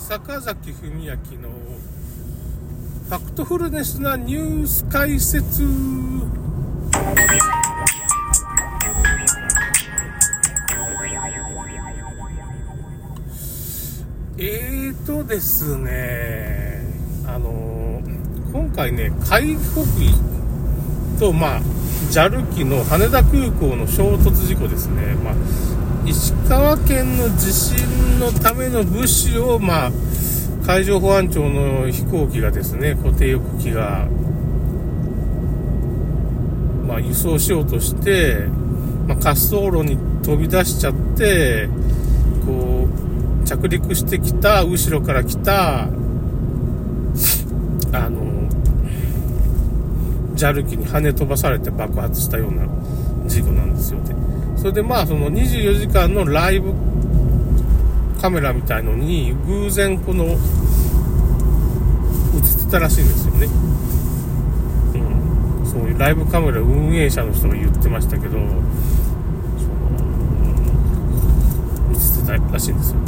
坂崎文明のファクトフルネスなニュース解説えーとですね、あの今回ね、海北と、まあ、JAL 機の羽田空港の衝突事故ですね。まあ、石川県の地震のための物資を、まあ、海上保安庁の飛行機がですね、固定翼機が、まあ、輸送しようとして、まあ、滑走路に飛び出しちゃって、こう、着陸してきた、後ろから来た、あの、JAL 機に跳ね飛ばされて爆発したような事故なんですよね。それでまあ、その24時間のライブカメラみたいのに偶然この映ってたらしいんですよね。うん。そういうライブカメラ運営者の人が言ってましたけど、その、映ってたらしいんですよ。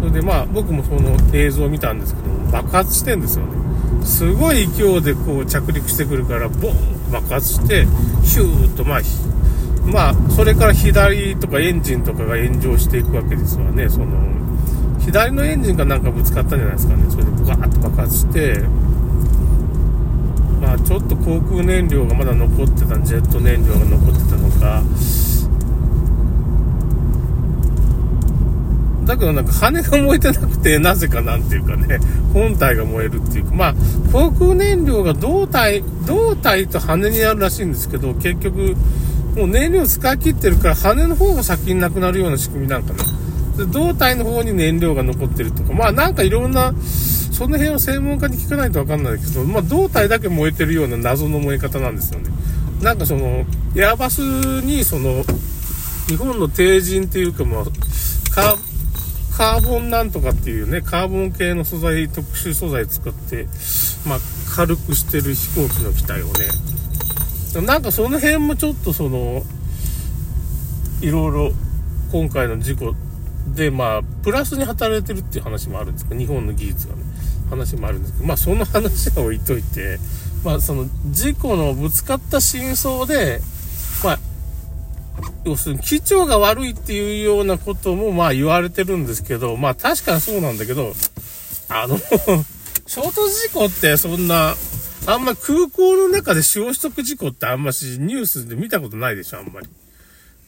それでまあ僕もその映像を見たんですけど、爆発してんですよね。すごい勢いでこう着陸してくるからボーン爆発してヒューッとまあまあそれから左とかエンジンとかが炎上していくわけですわね。その左のエンジンがなんかぶつかったんじゃないですかね。それでガーッと爆発して。まあちょっと航空燃料がまだ残ってた。ジェット燃料が残ってたのか。だけどなんか羽が燃えてなくて、なぜかなんていうかね、本体が燃えるっていうか、まあ、航空燃料が胴体、胴体と羽になるらしいんですけど、結局、もう燃料使い切ってるから、羽の方が先になくなるような仕組みなんかな。で胴体の方に燃料が残ってるとか、まあなんかいろんな、その辺を専門家に聞かないとわかんないけど、まあ胴体だけ燃えてるような謎の燃え方なんですよね。なんかその、エアバスにその、日本の帝人っていうかまあ、カカーボンなんとかっていうね、カーボン系の素材、特殊素材使って、まあ、軽くしてる飛行機の機体をね、なんかその辺もちょっとその、いろいろ今回の事故で、まあ、プラスに働いてるっていう話もあるんですけど、日本の技術がね、話もあるんですけど、まあその話は置いといて、まあその事故のぶつかった真相で、まあ要するに、機長が悪いっていうようなことも、まあ言われてるんですけど、まあ確かにそうなんだけど、あの 衝突事故ってそんな、あんま空港の中で消息事故ってあんましニュースで見たことないでしょ、あんまり。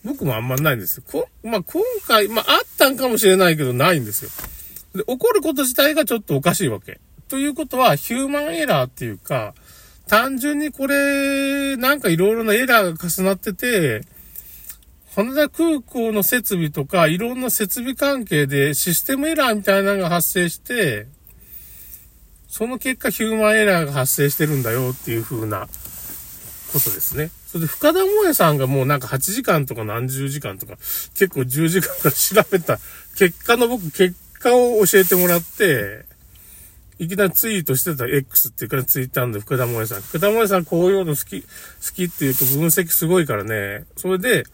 僕もあんまないんですよ。こ、まあ今回、まああったんかもしれないけどないんですよ。で、起こること自体がちょっとおかしいわけ。ということは、ヒューマンエラーっていうか、単純にこれ、なんかいろいろなエラーが重なってて、羽田空港の設備とか、いろんな設備関係でシステムエラーみたいなのが発生して、その結果ヒューマンエラーが発生してるんだよっていう風なことですね。それで深田萌さんがもうなんか8時間とか何十時間とか、結構10時間から調べた結果の僕、結果を教えてもらって、いきなりツイートしてた X っていうかツイッターで福田萌さん。福田萌さんこういうの好き、好きっていうと分析すごいからね。それで、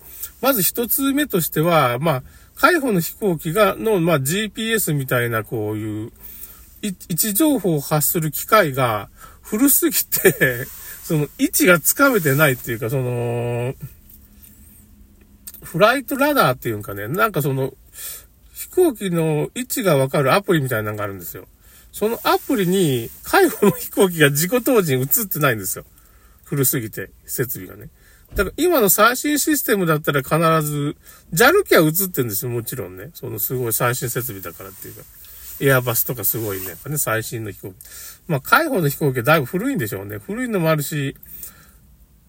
まず一つ目としては、まあ、海保の飛行機が、の、まあ、GPS みたいなこういう、位置情報を発する機械が古すぎて その位置がつかめてないっていうか、その、フライトラダーっていうんかね、なんかその、飛行機の位置がわかるアプリみたいなのがあるんですよ。そのアプリに、海保の飛行機が事故当時に映ってないんですよ。古すぎて、設備がね。だから今の最新システムだったら必ず、JAL 機は映ってんですよ、もちろんね。そのすごい最新設備だからっていうか。エアバスとかすごいね、やっぱね、最新の飛行機。まあ、海保の飛行機はだいぶ古いんでしょうね。古いのもあるし、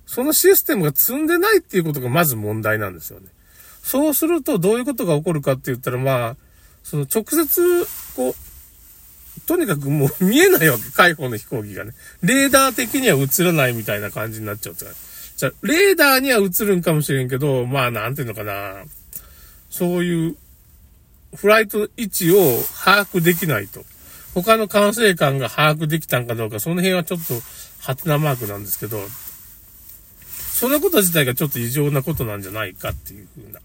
そのシステムが積んでないっていうことがまず問題なんですよね。そうするとどういうことが起こるかって言ったら、まあ、その直接、こう、とにかくもう見えないわけ、海保の飛行機がね。レーダー的には映らないみたいな感じになっちゃうってじゃあ、レーダーには映るんかもしれんけど、まあ、なんていうのかな。そういう、フライト位置を把握できないと。他の管制官が把握できたんかどうか、その辺はちょっと、ハテナマークなんですけど、そのこと自体がちょっと異常なことなんじゃないかっていうふうな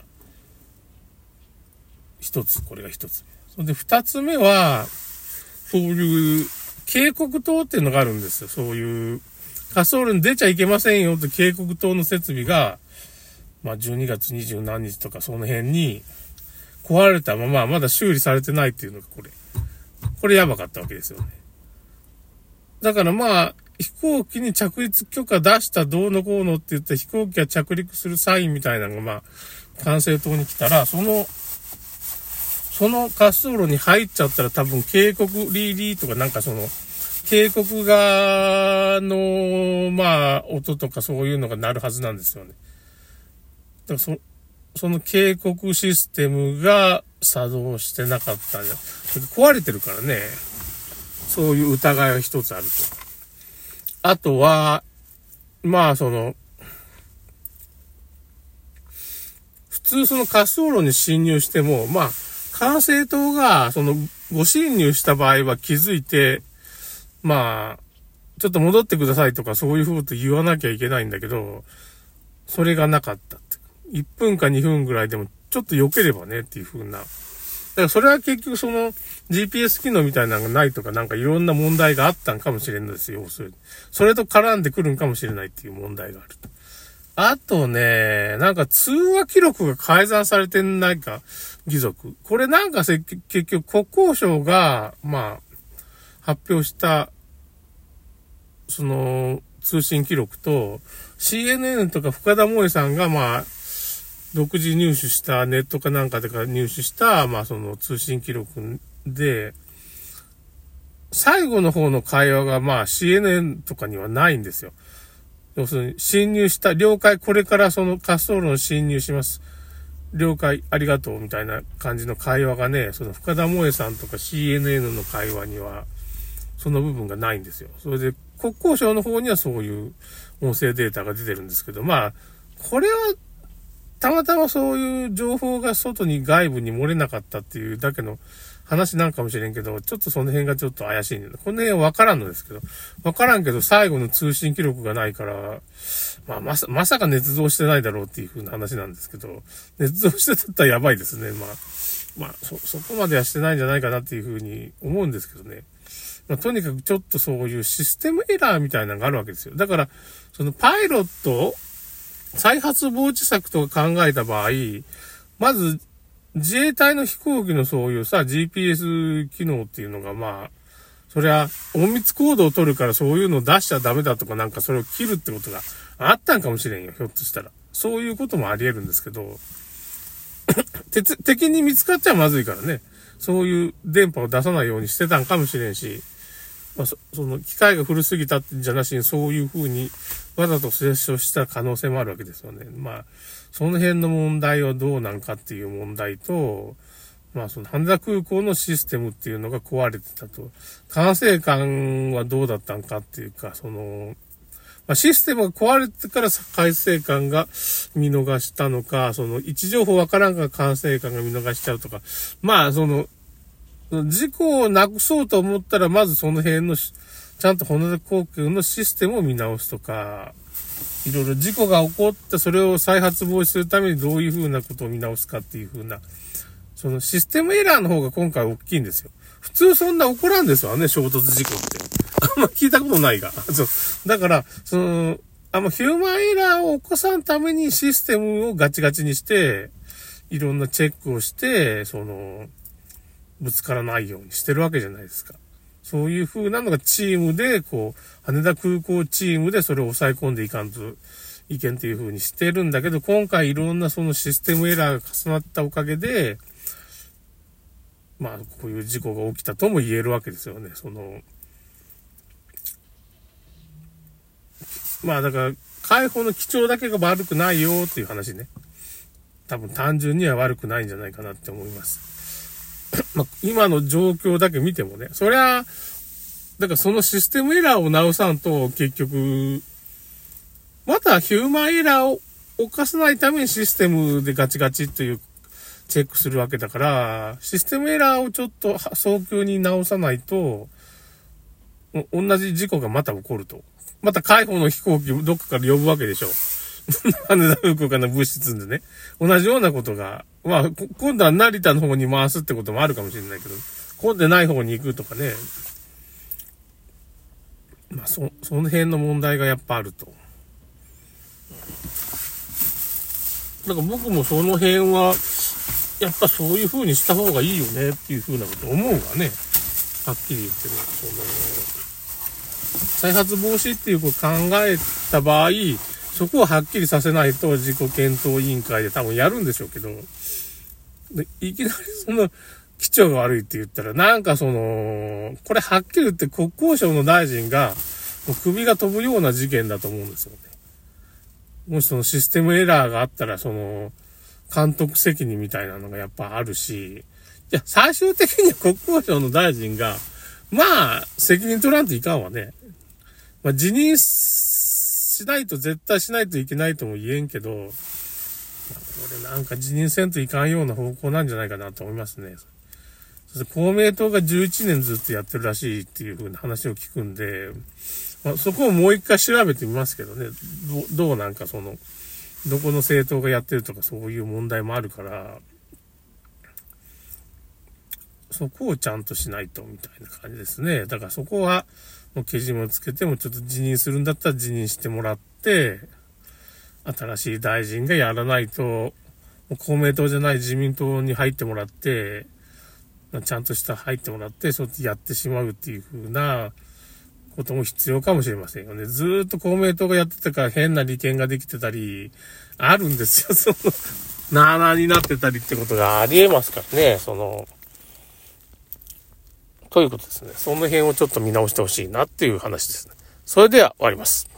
一つ、これが一つ。それで二つ目は、そういう警告灯っていうのがあるんですよ。そういう滑走路に出ちゃいけませんよって警告灯の設備が、まあ12月20何日とかその辺に壊れたまままだ修理されてないっていうのがこれ。これやばかったわけですよね。だからまあ、飛行機に着陸許可出したどうのこうのって言って飛行機が着陸するサインみたいなのがまあ、管制塔に来たら、その、その滑走路に入っちゃったら多分警告リーリーとかなんかその、警告が、の、まあ、音とかそういうのが鳴るはずなんですよね。だからそ、その警告システムが作動してなかったんだ。壊れてるからね。そういう疑いが一つあると。あとは、まあ、その、普通その滑走路に侵入しても、まあ、管制塔が、その、ご侵入した場合は気づいて、まあ、ちょっと戻ってくださいとかそういう風と言わなきゃいけないんだけど、それがなかった。1分か2分ぐらいでもちょっと良ければねっていう風な。だからそれは結局その GPS 機能みたいなのがないとかなんかいろんな問題があったんかもしれないですよ。それそれと絡んでくるんかもしれないっていう問題があると。あとね、なんか通話記録が改ざんされてないか、義族。これなんか、結局国交省が、まあ、発表した、その、通信記録と、CNN とか深田萌さんが、まあ、独自入手したネットかなんかでか入手した、まあその通信記録で、最後の方の会話がまあ CNN とかにはないんですよ。要するに侵入した、了解、これからその滑走路に侵入します。了解、ありがとう、みたいな感じの会話がね、その深田萌さんとか CNN の会話にはその部分がないんですよ。それで、国交省の方にはそういう音声データが出てるんですけど、まあ、これは、たまたまそういう情報が外に外部に漏れなかったっていうだけの話なんかもしれんけど、ちょっとその辺がちょっと怪しいんだ。この辺はわからんのですけど、わからんけど最後の通信記録がないから、まあまさ、まさか捏造してないだろうっていう風な話なんですけど、捏造してたったらやばいですね。まあ、まあ、そ、そこまではしてないんじゃないかなっていう風に思うんですけどね。まあ、とにかくちょっとそういうシステムエラーみたいなのがあるわけですよ。だから、そのパイロット、再発防止策とか考えた場合、まず、自衛隊の飛行機のそういうさ、GPS 機能っていうのがまあ、そりゃ、隠密行動を取るからそういうのを出しちゃダメだとかなんかそれを切るってことがあったんかもしれんよ、ひょっとしたら。そういうこともあり得るんですけど、敵に見つかっちゃまずいからね。そういう電波を出さないようにしてたんかもしれんし、まあ、その機械が古すぎたってんじゃなしにそういう風にわざと接触した可能性もあるわけですよね。まあ、その辺の問題はどうなんかっていう問題と、まあその羽田空港のシステムっていうのが壊れてたと。管制官はどうだったんかっていうか、その、まあ、システムが壊れてから管制官が見逃したのか、その位置情報わからんから管制官が見逃しちゃうとか、まあその、事故をなくそうと思ったら、まずその辺の、ちゃんと骨田航空のシステムを見直すとか、いろいろ事故が起こってそれを再発防止するためにどういうふうなことを見直すかっていうふうな、そのシステムエラーの方が今回大きいんですよ。普通そんな起こらんですわね、衝突事故って。あんま聞いたことないが。そう。だから、その、あんまヒューマンエラーを起こさんためにシステムをガチガチにして、いろんなチェックをして、その、ぶつからないようにしてるわけじゃないですか。そういう風なのがチームで、こう、羽田空港チームでそれを抑え込んでいかんといけんっていう風にしてるんだけど、今回いろんなそのシステムエラーが重なったおかげで、まあ、こういう事故が起きたとも言えるわけですよね。その、まあだから、解放の基調だけが悪くないよっていう話ね。多分単純には悪くないんじゃないかなって思います。まあ、今の状況だけ見てもね、そりゃ、だからそのシステムエラーを直さんと結局、またヒューマンエラーを犯さないためにシステムでガチガチっていうチェックするわけだから、システムエラーをちょっと早急に直さないと、同じ事故がまた起こると。また解放の飛行機どっかから呼ぶわけでしょ。羽田空港から物質でね、同じようなことが、まあ、今度は成田の方に回すってこともあるかもしれないけど、混んでない方に行くとかね、まあ、そ、その辺の問題がやっぱあると。だから僕もその辺は、やっぱそういう風にした方がいいよねっていう風なこと思うがね、はっきり言ってね、その、再発防止っていうことを考えた場合、そこをはっきりさせないと自己検討委員会で多分やるんでしょうけど、いきなりその、基調が悪いって言ったら、なんかその、これはっきり言って国交省の大臣が、もう首が飛ぶような事件だと思うんですよね。もしそのシステムエラーがあったら、その、監督責任みたいなのがやっぱあるし、いや、最終的に国交省の大臣が、まあ、責任取らんといかんわね。まあ、辞任しないと絶対しないといけないとも言えんけど、まあ、これなんか辞任せんといかんような方向なんじゃないかなと思いますね。そして公明党が11年ずっとやってるらしいっていう風な話を聞くんで、まあ、そこをもう一回調べてみますけどね、どどうなんかその、どこの政党がやってるとかそういう問題もあるから、そこをちゃんとしないと、みたいな感じですね。だからそこは、もうけじめをつけてもちょっと辞任するんだったら辞任してもらって、新しい大臣がやらないと、公明党じゃない自民党に入ってもらって、ちゃんとした入ってもらって、そうやってやってしまうっていう風なことも必要かもしれませんよね。ずっと公明党がやってたから変な利権ができてたり、あるんですよ。その、なーなーになってたりってことがありえますからね。その、ということですね。その辺をちょっと見直してほしいなっていう話ですね。それでは終わります。